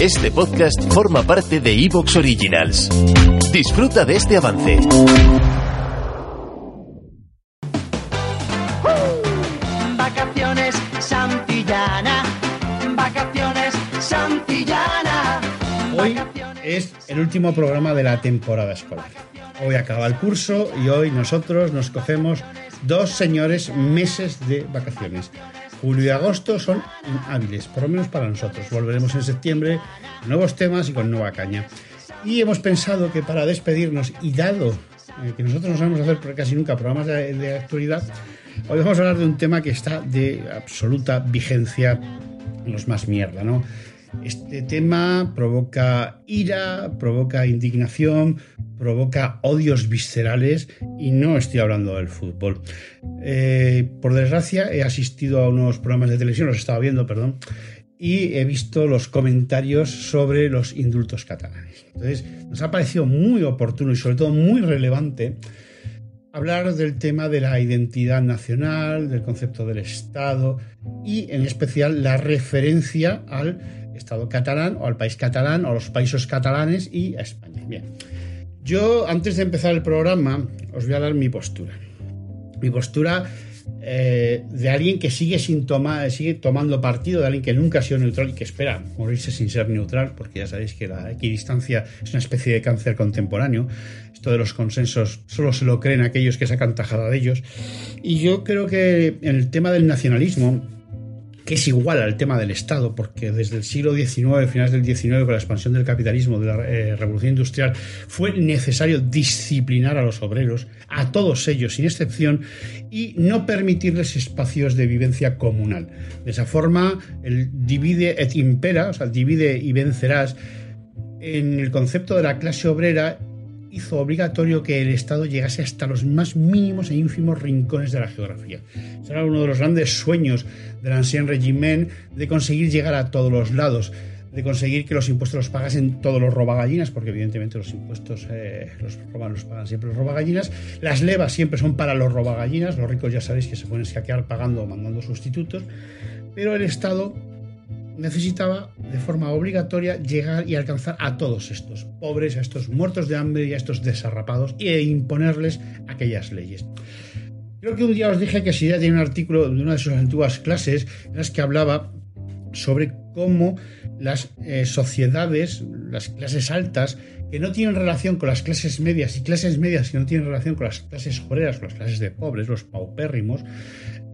Este podcast forma parte de Evox Originals. Disfruta de este avance. Vacaciones Santillana. Vacaciones Santillana. Hoy es el último programa de la temporada escolar. Hoy acaba el curso y hoy nosotros nos cogemos dos señores meses de vacaciones. Julio y agosto son inhábiles, por lo menos para nosotros. Volveremos en septiembre con nuevos temas y con nueva caña. Y hemos pensado que para despedirnos, y dado eh, que nosotros no sabemos hacer casi nunca programas de, de actualidad, hoy vamos a hablar de un tema que está de absoluta vigencia en los más mierda, ¿no? Este tema provoca ira, provoca indignación, provoca odios viscerales y no estoy hablando del fútbol. Eh, por desgracia he asistido a unos programas de televisión, los estaba viendo, perdón, y he visto los comentarios sobre los indultos catalanes. Entonces nos ha parecido muy oportuno y sobre todo muy relevante hablar del tema de la identidad nacional, del concepto del Estado y en especial la referencia al Estado catalán o al país catalán o a los países catalanes y a España. Bien, yo antes de empezar el programa os voy a dar mi postura. Mi postura eh, de alguien que sigue, sin tomar, sigue tomando partido, de alguien que nunca ha sido neutral y que espera morirse sin ser neutral, porque ya sabéis que la equidistancia es una especie de cáncer contemporáneo. Esto de los consensos solo se lo creen aquellos que sacan tajada de ellos. Y yo creo que en el tema del nacionalismo, que es igual al tema del Estado, porque desde el siglo XIX, finales del XIX, con la expansión del capitalismo, de la eh, revolución industrial, fue necesario disciplinar a los obreros, a todos ellos, sin excepción, y no permitirles espacios de vivencia comunal. De esa forma, el divide et impera, o sea, divide y vencerás, en el concepto de la clase obrera hizo obligatorio que el Estado llegase hasta los más mínimos e ínfimos rincones de la geografía. Ese era uno de los grandes sueños del Ancien Regiment de conseguir llegar a todos los lados, de conseguir que los impuestos los pagasen todos los robagallinas, porque evidentemente los impuestos eh, los, roban, los pagan siempre los robagallinas. Las levas siempre son para los robagallinas, los ricos ya sabéis que se pueden escaquear pagando o mandando sustitutos, pero el Estado necesitaba de forma obligatoria llegar y alcanzar a todos estos pobres, a estos muertos de hambre y a estos desarrapados e imponerles aquellas leyes. Creo que un día os dije que si ya tiene un artículo de una de sus antiguas clases en las que hablaba sobre cómo las eh, sociedades, las clases altas, que no tienen relación con las clases medias y clases medias que no tienen relación con las clases obreras, con las clases de pobres, los paupérrimos,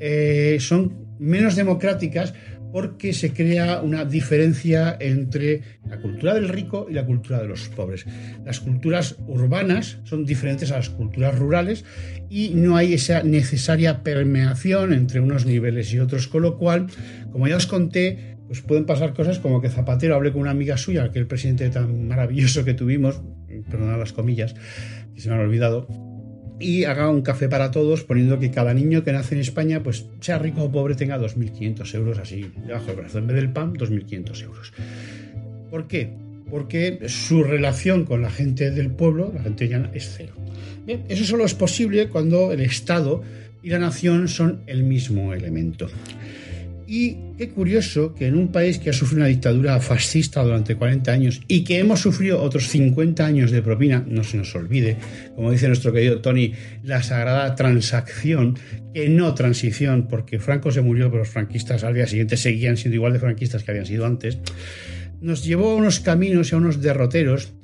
eh, son menos democráticas porque se crea una diferencia entre la cultura del rico y la cultura de los pobres. Las culturas urbanas son diferentes a las culturas rurales y no hay esa necesaria permeación entre unos niveles y otros, con lo cual, como ya os conté, pues pueden pasar cosas como que Zapatero hable con una amiga suya, que el presidente tan maravilloso que tuvimos, perdonad las comillas, que se me han olvidado, y haga un café para todos poniendo que cada niño que nace en España, pues sea rico o pobre, tenga 2.500 euros así debajo del brazo. En vez del PAN, 2.500 euros. ¿Por qué? Porque su relación con la gente del pueblo, la gente llana, es cero. Bien, eso solo es posible cuando el Estado y la nación son el mismo elemento. Y qué curioso que en un país que ha sufrido una dictadura fascista durante 40 años y que hemos sufrido otros 50 años de propina, no se nos olvide, como dice nuestro querido Tony, la sagrada transacción, que no transición, porque Franco se murió, pero los franquistas al día siguiente seguían siendo igual de franquistas que habían sido antes, nos llevó a unos caminos y a unos derroteros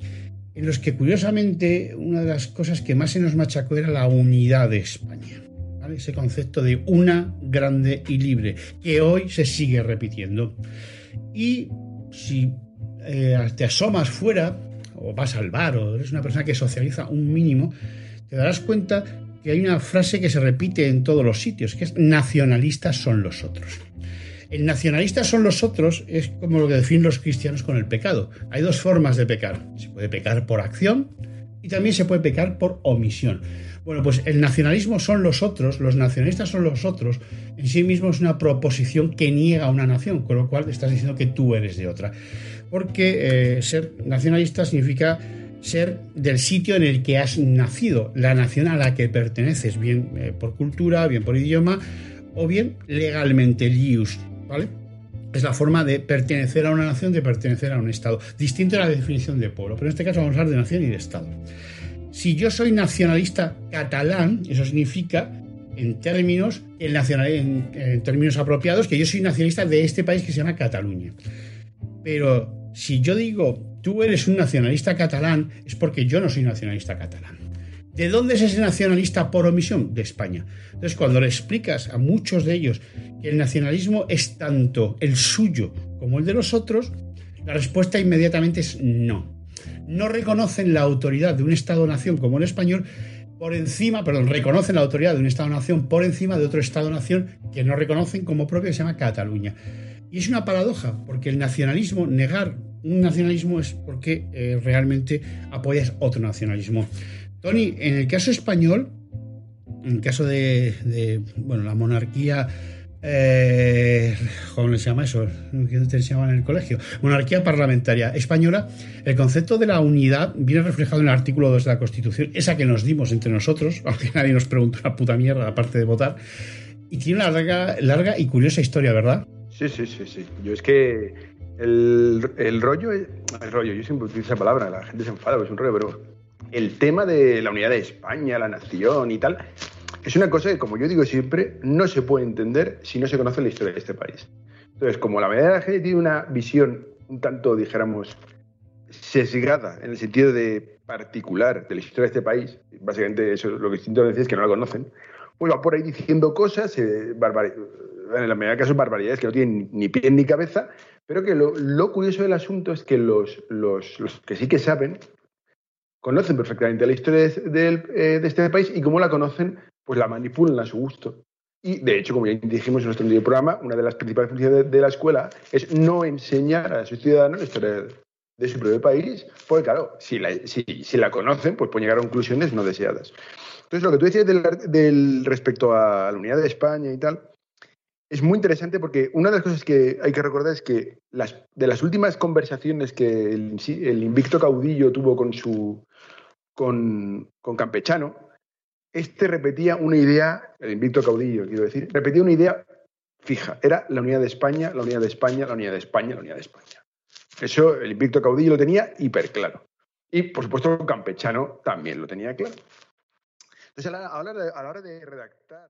en los que curiosamente una de las cosas que más se nos machacó era la unidad de España ese concepto de una grande y libre, que hoy se sigue repitiendo. Y si eh, te asomas fuera, o vas al bar, o eres una persona que socializa un mínimo, te darás cuenta que hay una frase que se repite en todos los sitios, que es nacionalistas son los otros. El nacionalista son los otros, es como lo que definen los cristianos con el pecado. Hay dos formas de pecar. Se puede pecar por acción y también se puede pecar por omisión. Bueno, pues el nacionalismo son los otros, los nacionalistas son los otros. En sí mismo es una proposición que niega una nación, con lo cual estás diciendo que tú eres de otra. Porque eh, ser nacionalista significa ser del sitio en el que has nacido, la nación a la que perteneces, bien eh, por cultura, bien por idioma o bien legalmente, lius, ¿vale? Es la forma de pertenecer a una nación, de pertenecer a un Estado. Distinto a la definición de pueblo, pero en este caso vamos a hablar de nación y de Estado. Si yo soy nacionalista catalán, eso significa, en términos, en, en términos apropiados, que yo soy nacionalista de este país que se llama Cataluña. Pero si yo digo, tú eres un nacionalista catalán, es porque yo no soy nacionalista catalán. ¿De dónde es ese nacionalista por omisión? De España. Entonces, cuando le explicas a muchos de ellos que el nacionalismo es tanto el suyo como el de los otros, la respuesta inmediatamente es no. No reconocen la autoridad de un Estado-nación como el español por encima, perdón, reconocen la autoridad de un Estado-nación por encima de otro Estado-nación que no reconocen como propio, que se llama Cataluña. Y es una paradoja, porque el nacionalismo, negar un nacionalismo es porque eh, realmente apoyas otro nacionalismo. Tony, en el caso español, en el caso de, bueno, la monarquía, eh, ¿cómo se llama eso? ¿Qué se llama en el colegio? Monarquía parlamentaria española, el concepto de la unidad viene reflejado en el artículo 2 de la Constitución, esa que nos dimos entre nosotros, aunque nadie nos preguntó una puta mierda aparte de votar, y tiene una larga, larga y curiosa historia, ¿verdad? Sí, sí, sí, sí. Yo es que el, el rollo, el rollo, yo siempre utilizo esa palabra, la gente se enfada, es un rollo, pero el tema de la unidad de España, la nación y tal, es una cosa que, como yo digo siempre, no se puede entender si no se conoce la historia de este país. Entonces, como la mayoría de la gente tiene una visión un tanto, dijéramos, sesgada en el sentido de particular de la historia de este país, básicamente eso es lo que distinto decir es que no la conocen, pues va por ahí diciendo cosas, eh, en la mayoría de casos barbaridades que no tienen ni pie ni cabeza, pero que lo, curioso del asunto es que los, los, que sí que saben conocen perfectamente la historia de, eh, este país y como la conocen, pues la manipulan a su gusto. Y de hecho, como ya dijimos en nuestro programa, una de las principales funciones de, la escuela es no enseñar a sus ciudadanos la historia de, su propio país, porque claro, si la, si, la conocen, pues pueden llegar a conclusiones no deseadas. Entonces, lo que tú decías del, respecto a la unidad de España y tal, es muy interesante porque una de las cosas que hay que recordar es que de las últimas conversaciones que el, invicto caudillo tuvo con su, con, Campechano, este repetía una idea, el invicto caudillo, quiero decir, repetía una idea fija. Era la unidad de España, la unidad de España, la unidad de España, la unidad de España. Eso el invicto caudillo lo tenía hiper claro. Y, por supuesto, Campechano también lo tenía claro. Entonces, a la hora de redactar